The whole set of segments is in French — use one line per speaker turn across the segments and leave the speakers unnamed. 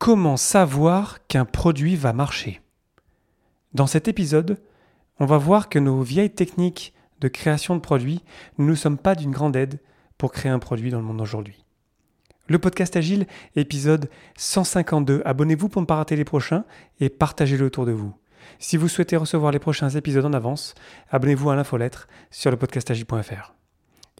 Comment savoir qu'un produit va marcher Dans cet épisode, on va voir que nos vieilles techniques de création de produits ne nous sommes pas d'une grande aide pour créer un produit dans le monde d'aujourd'hui. Le podcast Agile, épisode 152. Abonnez-vous pour ne pas rater les prochains et partagez-le autour de vous. Si vous souhaitez recevoir les prochains épisodes en avance, abonnez-vous à l'infolettre sur le podcastagile.fr.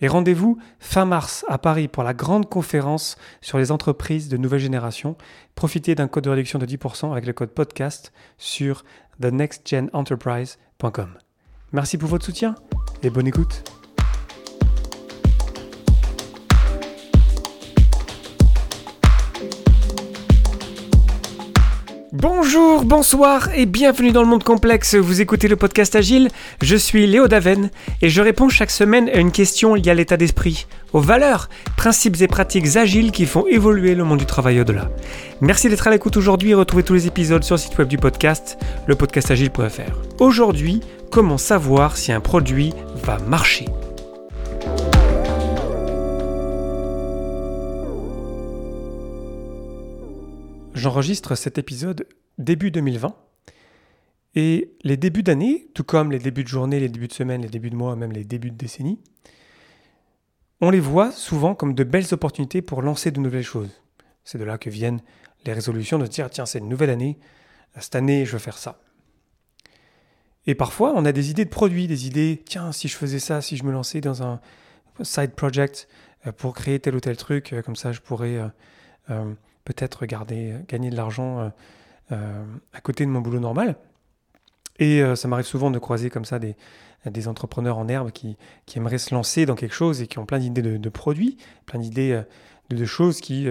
Et rendez-vous fin mars à Paris pour la grande conférence sur les entreprises de nouvelle génération. Profitez d'un code de réduction de 10% avec le code podcast sur thenextgenenterprise.com. Merci pour votre soutien et bonne écoute. Bonjour, bonsoir et bienvenue dans le monde complexe. Vous écoutez le podcast Agile. Je suis Léo Daven et je réponds chaque semaine à une question liée à l'état d'esprit, aux valeurs, principes et pratiques agiles qui font évoluer le monde du travail au-delà. Merci d'être à l'écoute aujourd'hui et retrouvez tous les épisodes sur le site web du podcast, lepodcastagile.fr. Aujourd'hui, comment savoir si un produit va marcher? J'enregistre cet épisode début 2020. Et les débuts d'année, tout comme les débuts de journée, les débuts de semaine, les débuts de mois, même les débuts de décennie, on les voit souvent comme de belles opportunités pour lancer de nouvelles choses. C'est de là que viennent les résolutions de dire tiens, c'est une nouvelle année, cette année je veux faire ça. Et parfois, on a des idées de produits, des idées tiens, si je faisais ça, si je me lançais dans un side project euh, pour créer tel ou tel truc, euh, comme ça je pourrais euh, peut-être gagner de l'argent euh, euh, à côté de mon boulot normal. Et euh, ça m'arrive souvent de croiser comme ça des, entrepreneurs en herbe qui, qui, aimeraient se lancer dans quelque chose et qui ont plein d'idées de, produits, plein d'idées de, de, choses qui,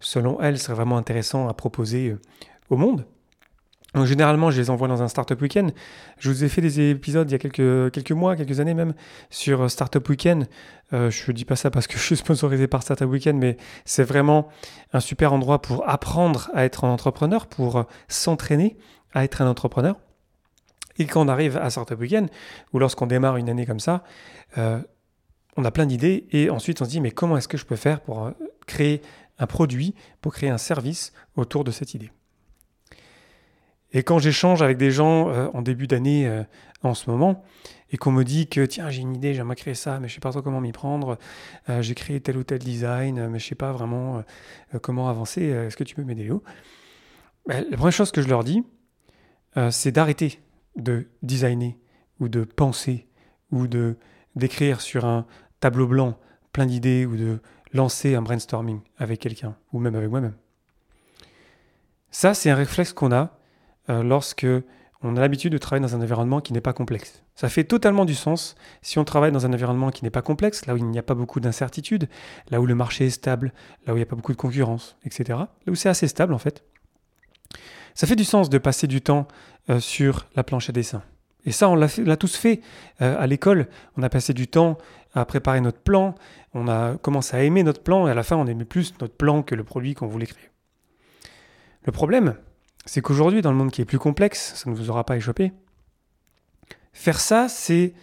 selon elles, seraient vraiment intéressantes à proposer au monde. Donc, généralement, je les envoie dans un Startup Weekend. Je vous ai fait des épisodes il y a quelques, quelques mois, quelques années même, sur Startup Weekend. Euh, je ne dis pas ça parce que je suis sponsorisé par Startup Weekend, mais c'est vraiment un super endroit pour apprendre à être un entrepreneur, pour s'entraîner à être un entrepreneur. Et quand on arrive à Startup Weekend, ou lorsqu'on démarre une année comme ça, euh, on a plein d'idées et ensuite on se dit mais comment est-ce que je peux faire pour euh, créer un produit, pour créer un service autour de cette idée? Et quand j'échange avec des gens euh, en début d'année euh, en ce moment, et qu'on me dit que tiens j'ai une idée, j'aimerais créer ça, mais je sais pas trop comment m'y prendre, euh, j'ai créé tel ou tel design, mais je sais pas vraiment comment avancer, est-ce que tu peux m'aider Léo? Ben, La première chose que je leur dis, c'est d'arrêter de designer ou de penser ou de d'écrire sur un tableau blanc plein d'idées ou de lancer un brainstorming avec quelqu'un ou même avec moi-même. Ça, c'est un réflexe qu'on a euh, lorsque on a l'habitude de travailler dans un environnement qui n'est pas complexe. Ça fait totalement du sens si on travaille dans un environnement qui n'est pas complexe, là où il n'y a pas beaucoup d'incertitudes, là où le marché est stable, là où il n'y a pas beaucoup de concurrence, etc. Là où c'est assez stable en fait. Ça fait du sens de passer du temps euh, sur la planche à dessin. Et ça, on l'a tous fait euh, à l'école. On a passé du temps à préparer notre plan, on a commencé à aimer notre plan, et à la fin, on aimait plus notre plan que le produit qu'on voulait créer. Le problème, c'est qu'aujourd'hui, dans le monde qui est plus complexe, ça ne vous aura pas échappé, faire ça, c'est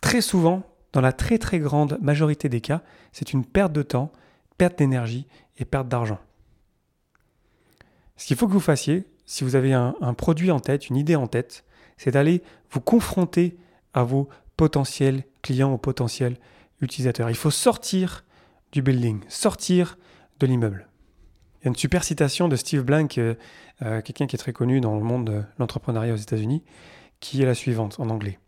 très souvent, dans la très très grande majorité des cas, c'est une perte de temps, perte d'énergie et perte d'argent. Ce qu'il faut que vous fassiez, si vous avez un, produit en tête, une idée en tête, c'est d'aller vous confronter à vos potentiels clients, aux potentiels utilisateurs. Il faut sortir du building, sortir de l'immeuble. Il y a une super citation de Steve Blank, euh, euh, quelqu'un qui est très connu dans le monde de l'entrepreneuriat aux États-Unis, qui est la suivante en anglais.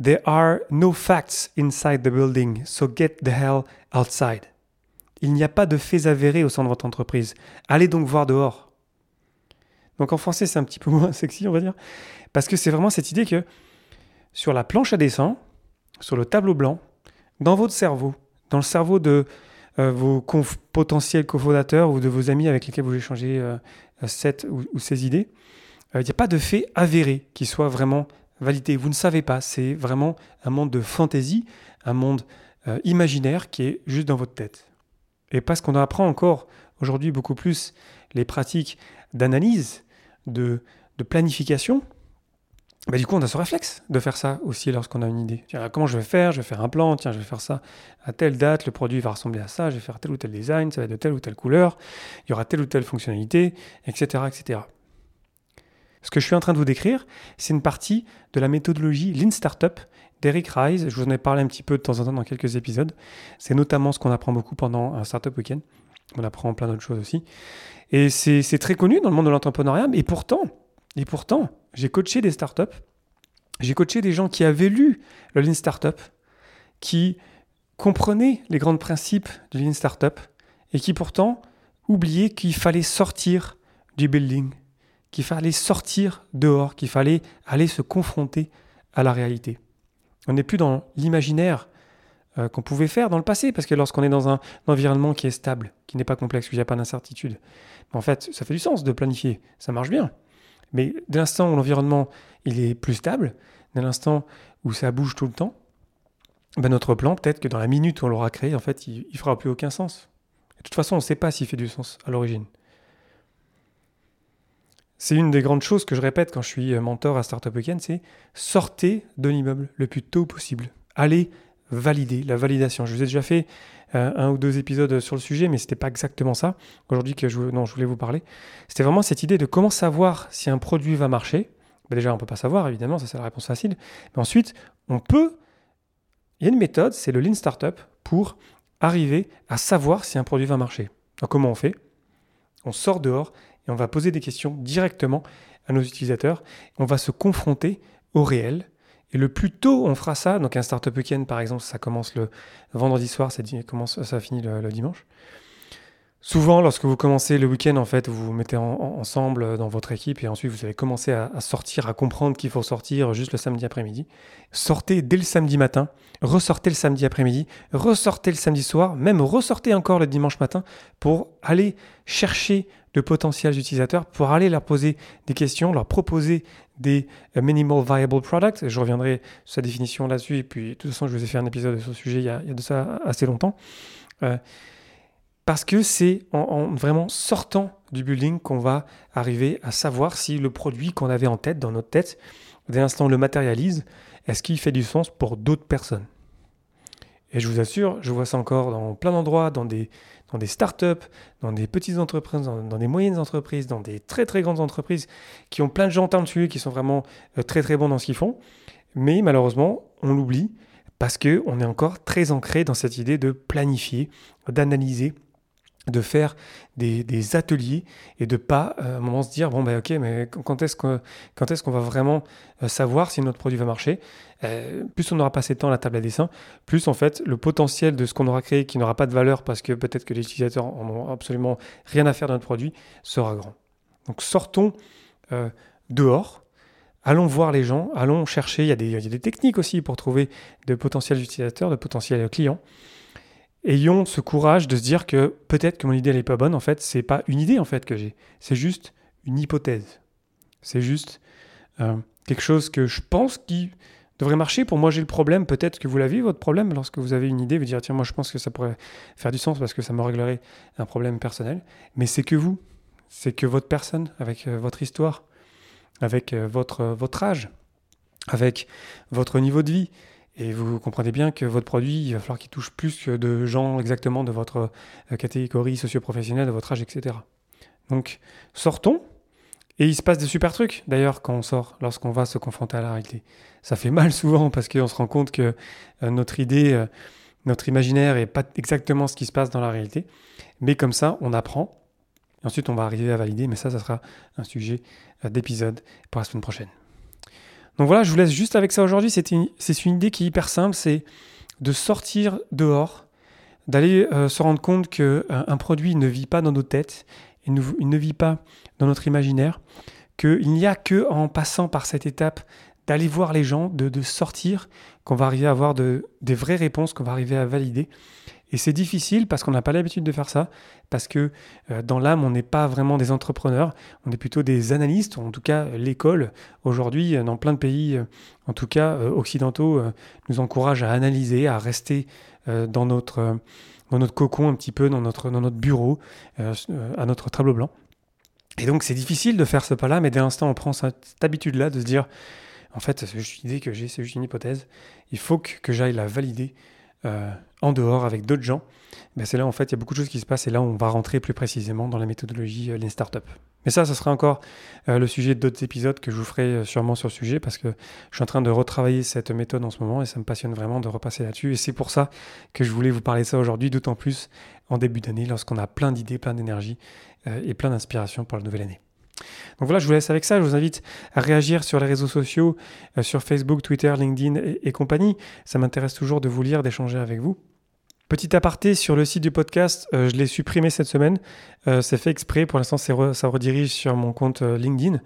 There are no facts inside the building, so get the hell outside. Il n'y a pas de faits avérés au sein de votre entreprise. Allez donc voir dehors. Donc en français, c'est un petit peu moins sexy, on va dire, parce que c'est vraiment cette idée que sur la planche à dessin, sur le tableau blanc, dans votre cerveau, dans le cerveau de euh, vos potentiels cofondateurs ou de vos amis avec lesquels vous échangez euh, cette ou, ces idées, euh, il n'y a pas de fait avéré qui soit vraiment validé. Vous ne savez pas. C'est vraiment un monde de fantaisie, un monde imaginaire qui est juste dans votre tête. Et parce qu'on apprend encore aujourd'hui beaucoup plus les pratiques d'analyse, de, planification, bah, du coup, on a ce réflexe de faire ça aussi lorsqu'on a une idée. Comment je vais faire? Je vais faire un plan, tiens, je vais faire ça à telle date, le produit va ressembler à ça, je vais faire tel ou tel design, ça va être de telle ou telle couleur, il y aura telle ou telle fonctionnalité, etc. etc. Ce que je suis en train de vous décrire, c'est une partie de la méthodologie Lean Startup d'Eric Rise. Je vous en ai parlé un petit peu de temps en temps dans quelques épisodes. C'est notamment ce qu'on apprend beaucoup pendant un Startup Weekend. On apprend plein d'autres choses aussi. Et c'est très connu dans le monde de l'entrepreneuriat, et pourtant, et pourtant, j'ai coaché des startups, j'ai coaché des gens qui avaient lu le Lean Startup, qui comprenaient les grands principes du Lean Startup, et qui pourtant oubliaient qu'il fallait sortir du building, qu'il fallait sortir dehors, qu'il fallait aller se confronter à la réalité. On n'est plus dans l'imaginaire euh, qu'on pouvait faire dans le passé, parce que lorsqu'on est dans un, environnement qui est stable, qui n'est pas complexe, où il n'y a pas d'incertitude, en fait, ça fait du sens de planifier, ça marche bien. Mais dès l'instant où l'environnement il est plus stable, dès l'instant où ça bouge tout le temps, ben notre plan, peut-être que dans la minute où on l'aura créé, en fait, il ne fera plus aucun sens. de toute façon, on ne sait pas s'il fait du sens à l'origine. C'est une des grandes choses que je répète quand je suis euh, mentor à Startup Weekend, c'est sortez de l'immeuble le plus tôt possible. Allez valider, la validation. Je vous ai déjà fait euh, un ou deux épisodes sur le sujet, mais ce n'était pas exactement ça. Aujourd'hui que je, non, je voulais vous parler. C'était vraiment cette idée de comment savoir si un produit va marcher. Ben déjà, on ne peut pas savoir, évidemment, ça c'est la réponse facile. Mais ensuite, on peut... Il y a une méthode, c'est le Lean Startup, pour arriver à savoir si un produit va marcher. Comment on fait? On sort dehors et on va poser des questions directement à nos utilisateurs. On va se confronter au réel. Et le plus tôt on fera ça, donc un Startup Weekend par exemple, ça commence le vendredi soir, ça, commence, ça finit le, dimanche. Souvent, lorsque vous commencez le week-end, en fait, vous vous mettez ensemble dans votre équipe et ensuite vous allez commencer à, à sortir, à comprendre qu'il faut sortir juste le samedi après-midi. Sortez dès le samedi matin, ressortez le samedi après-midi, ressortez le samedi soir, même ressortez encore le dimanche matin pour aller chercher de potentiels utilisateurs pour aller leur poser des questions, leur proposer des euh, minimal viable products. Je reviendrai sur sa définition là-dessus. Et puis, de toute façon, je vous ai fait un épisode sur ce sujet il y a, de ça assez longtemps. Euh, parce que c'est en, vraiment sortant du building qu'on va arriver à savoir si le produit qu'on avait en tête, dans notre tête, dès l'instant le matérialise, est-ce qu'il fait du sens pour d'autres personnes? Et je vous assure, je vois ça encore dans plein d'endroits, dans des, dans des startups, dans des petites entreprises, dans, des moyennes entreprises, dans des très très grandes entreprises qui ont plein de gens en dessus, qui sont vraiment euh, très très bons dans ce qu'ils font. Mais malheureusement, on l'oublie parce qu'on est encore très ancré dans cette idée de planifier, d'analyser, de faire des, ateliers et de pas euh, à un moment se dire bon ben ok mais quand est-ce qu'on est-ce va vraiment euh, savoir si notre produit va marcher? Euh, plus on aura passé de temps à la table à dessin plus en fait le potentiel de ce qu'on aura créé qui n'aura pas de valeur parce que peut-être que les utilisateurs en absolument rien à faire de notre produit sera grand. Donc sortons dehors Allons voir les gens, allons chercher, il y, il y a des techniques aussi pour trouver de potentiels utilisateurs, de potentiels clients ayons ce courage de se dire que peut-être que mon idée n'est pas bonne. En fait, c'est pas une idée en fait que j'ai, c'est juste une hypothèse. C'est juste euh, quelque chose que je pense qui devrait marcher. Pour moi, j'ai le problème. Peut-être que vous l'avez votre problème lorsque vous avez une idée, vous dire tiens moi je pense que ça pourrait faire du sens parce que ça me réglerait un problème personnel. Mais c'est que vous, c'est que votre personne avec euh, votre histoire, avec euh, votre votre âge, avec votre niveau de vie. Et vous comprenez bien que votre produit, il va falloir qu'il touche plus de gens exactement de votre euh, catégorie socio-professionnelle, de votre âge, etc. Donc, sortons. Et il se passe des super trucs, d'ailleurs, quand on sort, lorsqu'on va se confronter à la réalité. Ça fait mal souvent parce qu'on se rend compte que euh, notre idée, euh, notre imaginaire n'est pas exactement ce qui se passe dans la réalité. Mais comme ça, on apprend. Et ensuite, on va arriver à valider. Mais ça, ça sera un sujet d'épisode pour la semaine prochaine. Donc voilà, je vous laisse juste avec ça aujourd'hui. C'est une, idée qui est hyper simple, c'est de sortir dehors, d'aller euh, se rendre compte qu'un euh, produit ne vit pas dans nos têtes, il ne, vit pas dans notre imaginaire, qu'il n'y a que en passant par cette étape d'aller voir les gens, de, sortir, qu'on va arriver à avoir de, des vraies réponses, qu'on va arriver à valider. Et c'est difficile parce qu'on n'a pas l'habitude de faire ça, parce que euh, dans l'âme, on n'est pas vraiment des entrepreneurs, on est plutôt des analystes, en tout cas l'école aujourd'hui, euh, dans plein de pays, euh, en tout cas occidentaux, nous encourage à analyser, à rester dans, notre, dans notre cocon un petit peu, dans notre, dans notre bureau, à notre tableau blanc. Et donc c'est difficile de faire ce pas-là, mais dès l'instant on prend cette habitude-là de se dire, En fait, une idée que j'ai, c'est juste une hypothèse. Il faut que, que j'aille la valider euh, en dehors avec d'autres gens. Ben c'est là, en fait, il y a beaucoup de choses qui se passent et là, on va rentrer plus précisément dans la méthodologie euh, Lean Startup. Mais ça, ça sera encore euh, le sujet d'autres épisodes que je vous ferai euh, sûrement sur le sujet parce que je suis en train de retravailler cette méthode en ce moment et ça me passionne vraiment de repasser là-dessus. Et c'est pour ça que je voulais vous parler ça aujourd'hui, d'autant plus en début d'année lorsqu'on a plein d'idées, plein d'énergie et plein d'inspiration pour la nouvelle année. Donc voilà, je vous laisse avec ça. Je vous invite à réagir sur les réseaux sociaux, euh, sur Facebook, Twitter, LinkedIn et, compagnie. Ça m'intéresse toujours de vous lire, d'échanger avec vous. Petit aparté sur le site du podcast, euh, je l'ai supprimé cette semaine. Euh, c'est fait exprès. Pour l'instant, ça redirige sur mon compte LinkedIn.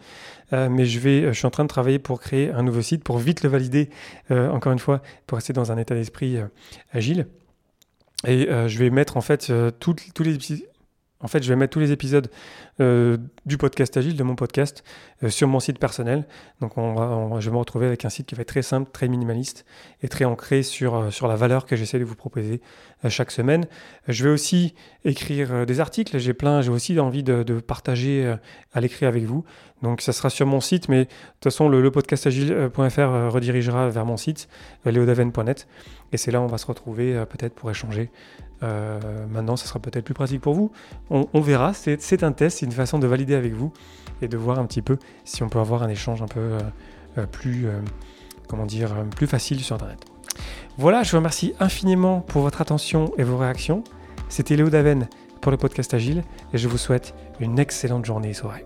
mais je, suis en train de travailler pour créer un nouveau site, pour vite le valider, encore une fois, pour rester dans un état d'esprit agile. Et je vais mettre en fait tous les en fait, je vais mettre tous les épisodes euh, du podcast Agile, de mon podcast, euh, sur mon site personnel. Donc, on je vais me retrouver avec un site qui va être très simple, très minimaliste et très ancré sur, euh, la valeur que j'essaie de vous proposer chaque semaine. Je vais aussi écrire des articles. J'ai plein, j'ai aussi envie de, partager à l'écrit avec vous. Donc, ça sera sur mon site, mais de toute façon, le, podcastagile.fr redirigera vers mon site, leodaven.net. Et c'est là où on va se retrouver peut-être pour échanger euh, maintenant, ça sera peut-être plus pratique pour vous. On, verra. C'est un test, c'est une façon de valider avec vous et de voir un petit peu si on peut avoir un échange un peu euh, euh, plus, comment dire, plus facile sur Internet. Voilà, je vous remercie infiniment pour votre attention et vos réactions. C'était Léo Daven pour le podcast Agile et je vous souhaite une excellente journée et soirée.